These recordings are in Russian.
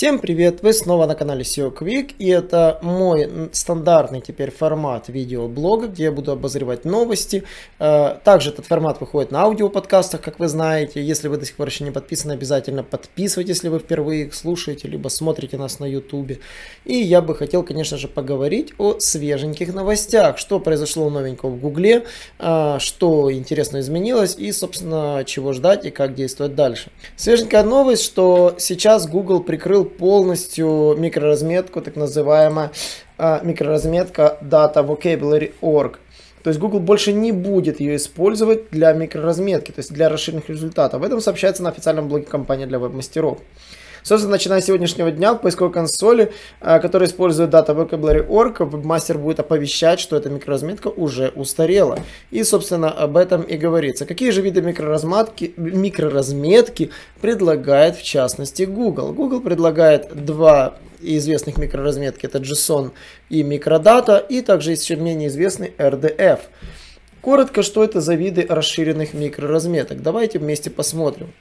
Всем привет! Вы снова на канале SEO Quick и это мой стандартный теперь формат видеоблога, где я буду обозревать новости. Э, также этот формат выходит на аудиоподкастах, как вы знаете. Если вы до сих пор еще не подписаны, обязательно подписывайтесь, если вы впервые их слушаете, либо смотрите нас на YouTube. И я бы хотел, конечно же, поговорить о свеженьких новостях, что произошло новенького в Гугле, э, что интересно изменилось и, собственно, чего ждать и как действовать дальше. Свеженькая новость, что сейчас Google прикрыл полностью микроразметку, так называемая а, микроразметка Data Vocabulary Org. То есть Google больше не будет ее использовать для микроразметки, то есть для расширенных результатов. Об этом сообщается на официальном блоге компании для веб-мастеров. Собственно, начиная с сегодняшнего дня в поисковой консоли, э, которая использует Data Vocabulary Org, мастер будет оповещать, что эта микроразметка уже устарела. И, собственно, об этом и говорится. Какие же виды микроразметки, микроразметки предлагает, в частности, Google? Google предлагает два известных микроразметки, это JSON и микродата, и также еще менее известный RDF. Коротко, что это за виды расширенных микроразметок? Давайте вместе посмотрим.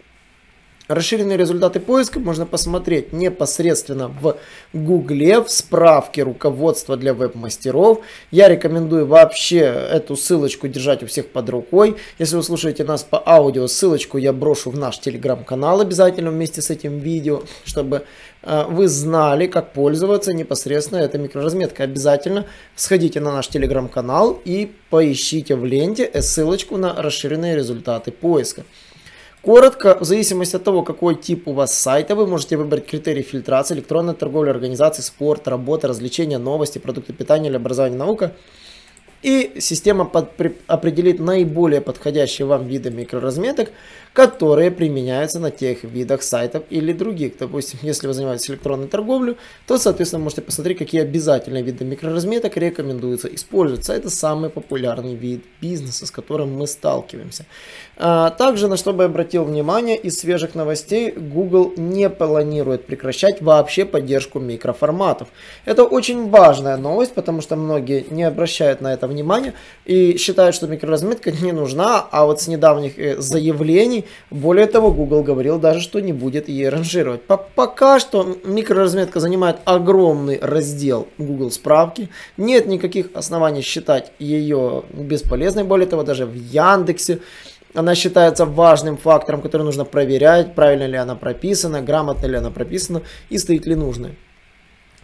Расширенные результаты поиска можно посмотреть непосредственно в Гугле, в справке руководства для веб-мастеров. Я рекомендую вообще эту ссылочку держать у всех под рукой. Если вы слушаете нас по аудио, ссылочку я брошу в наш телеграм-канал обязательно вместе с этим видео, чтобы э, вы знали, как пользоваться непосредственно этой микроразметкой. Обязательно сходите на наш телеграм-канал и поищите в ленте ссылочку на расширенные результаты поиска. Коротко, в зависимости от того, какой тип у вас сайта, вы можете выбрать критерии фильтрации, электронная торговля, организации, спорт, работа, развлечения, новости, продукты питания или образование, наука – и система под, при, определит наиболее подходящие вам виды микроразметок, которые применяются на тех видах сайтов или других. Допустим, если вы занимаетесь электронной торговлей, то, соответственно, можете посмотреть, какие обязательные виды микроразметок рекомендуется использовать. Это самый популярный вид бизнеса, с которым мы сталкиваемся. А, также, на что бы обратил внимание, из свежих новостей Google не планирует прекращать вообще поддержку микроформатов. Это очень важная новость, потому что многие не обращают на это внимания и считают, что микроразметка не нужна, а вот с недавних э, заявлений, более того, Google говорил даже, что не будет ей ранжировать. Пока что микроразметка занимает огромный раздел Google справки, нет никаких оснований считать ее бесполезной, более того, даже в Яндексе она считается важным фактором, который нужно проверять, правильно ли она прописана, грамотно ли она прописана и стоит ли нужная.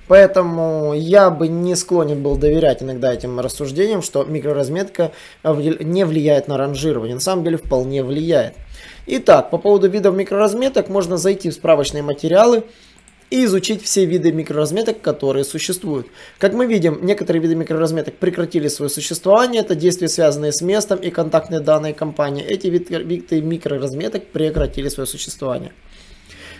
Поэтому я бы не склонен был доверять иногда этим рассуждениям, что микроразметка не влияет на ранжирование. На самом деле вполне влияет. Итак, по поводу видов микроразметок можно зайти в справочные материалы и изучить все виды микроразметок, которые существуют. Как мы видим, некоторые виды микроразметок прекратили свое существование, это действия, связанные с местом и контактные данные компании. Эти виды микроразметок прекратили свое существование.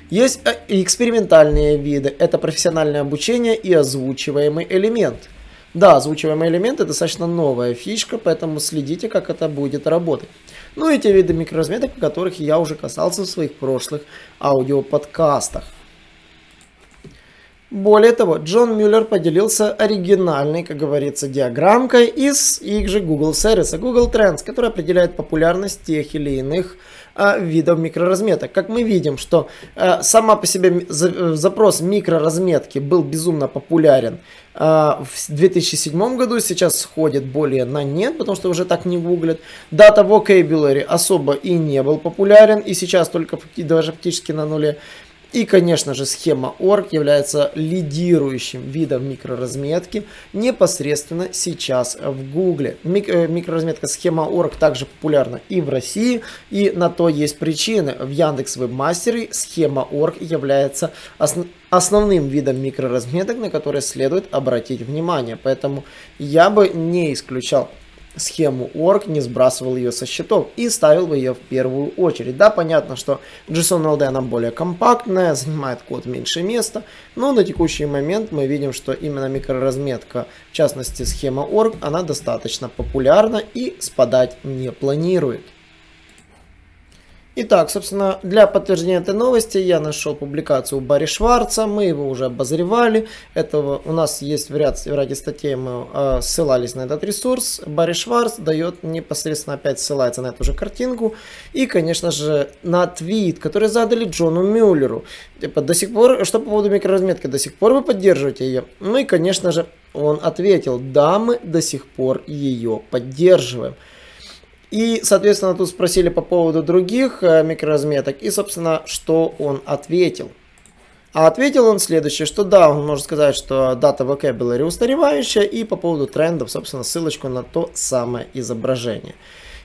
Есть э, экспериментальные виды, это профессиональное обучение и озвучиваемый элемент. Да, озвучиваемый элемент это достаточно новая фишка, поэтому следите, как это будет работать. Ну и те виды микроразметок, о которых я уже касался в своих прошлых аудиоподкастах. Более того, Джон Мюллер поделился оригинальной, как говорится, диаграммкой из их же Google сервиса Google Trends, который определяет популярность тех или иных а, видов микроразметок. Как мы видим, что а, сама по себе запрос микроразметки был безумно популярен а, в 2007 году, сейчас сходит более на нет, потому что уже так не гуглят. Data Vocabulary особо и не был популярен, и сейчас только даже фактически на нуле. И, конечно же, схема ORG является лидирующим видом микроразметки непосредственно сейчас в Гугле. Мик э, микроразметка схема ORG также популярна и в России, и на то есть причины. В Яндекс Вебмастере схема ORG является основ основным видом микроразметок, на которые следует обратить внимание. Поэтому я бы не исключал схему org, не сбрасывал ее со счетов и ставил бы ее в первую очередь. Да, понятно, что JSON-LD она более компактная, занимает код меньше места, но на текущий момент мы видим, что именно микроразметка, в частности схема org, она достаточно популярна и спадать не планирует. Итак, собственно, для подтверждения этой новости я нашел публикацию Барри Шварца, мы его уже обозревали, этого у нас есть в, ряд, в ряде статей, мы э, ссылались на этот ресурс, Барри Шварц дает непосредственно опять ссылается на эту же картинку, и, конечно же, на твит, который задали Джону Мюллеру, типа, до сих пор, что по поводу микроразметки, до сих пор вы поддерживаете ее? Ну и, конечно же, он ответил, да, мы до сих пор ее поддерживаем. И, соответственно, тут спросили по поводу других э, микроразметок. И, собственно, что он ответил. А ответил он следующее, что да, он может сказать, что дата vocabulary устаревающая, и по поводу трендов, собственно, ссылочку на то самое изображение.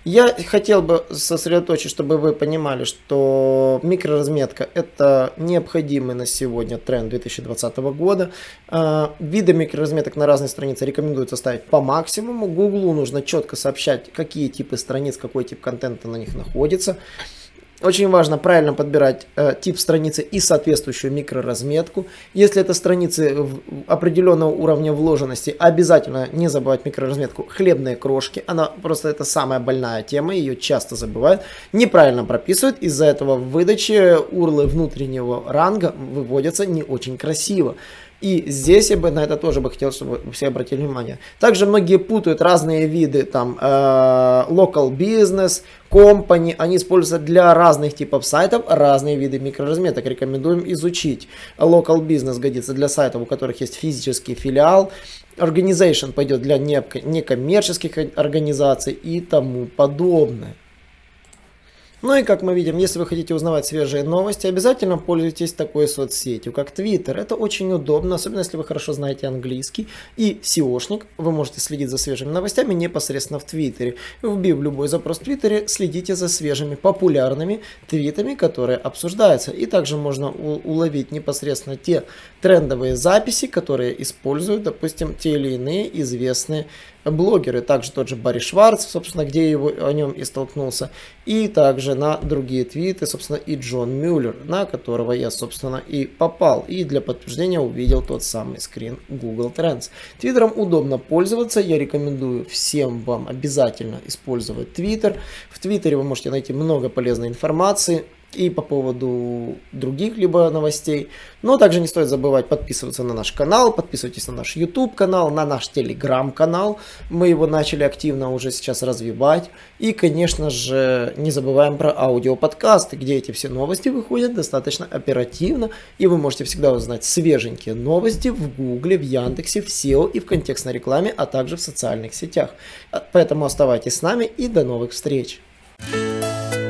Я хотел бы сосредоточить, чтобы вы понимали, что микроразметка это необходимый на сегодня тренд 2020 года. А, виды микроразметок на разные страницы рекомендуется ставить по максимуму. Гуглу нужно четко сообщать, какие типы страниц, какой тип контента на них находится. Очень важно правильно подбирать э, тип страницы и соответствующую микроразметку. Если это страницы определенного уровня вложенности, обязательно не забывать микроразметку хлебные крошки. Она просто это самая больная тема, ее часто забывают. Неправильно прописывают, из-за этого в выдаче урлы внутреннего ранга выводятся не очень красиво. И здесь я бы на это тоже бы хотел, чтобы все обратили внимание. Также многие путают разные виды, там, э, local business, company, они используются для разных типов сайтов, разные виды микроразметок. Рекомендуем изучить. Local business годится для сайтов, у которых есть физический филиал. Organization пойдет для некоммерческих организаций и тому подобное. Ну и как мы видим, если вы хотите узнавать свежие новости, обязательно пользуйтесь такой соцсетью, как Twitter. Это очень удобно, особенно если вы хорошо знаете английский. И SEOшник, вы можете следить за свежими новостями непосредственно в Твиттере. Вбив любой запрос в Твиттере, следите за свежими популярными твитами, которые обсуждаются. И также можно уловить непосредственно те трендовые записи, которые используют, допустим, те или иные известные блогеры. Также тот же Барри Шварц, собственно, где его, о нем и столкнулся. И также на другие твиты, собственно, и Джон Мюллер, на которого я, собственно, и попал. И для подтверждения увидел тот самый скрин Google Trends. Твиттером удобно пользоваться. Я рекомендую всем вам обязательно использовать Твиттер. В Твиттере вы можете найти много полезной информации и по поводу других либо новостей. Но также не стоит забывать подписываться на наш канал, подписывайтесь на наш YouTube канал, на наш Telegram канал. Мы его начали активно уже сейчас развивать. И, конечно же, не забываем про аудиоподкасты, где эти все новости выходят достаточно оперативно. И вы можете всегда узнать свеженькие новости в Гугле, в Яндексе, в SEO и в контекстной рекламе, а также в социальных сетях. Поэтому оставайтесь с нами и до новых встреч!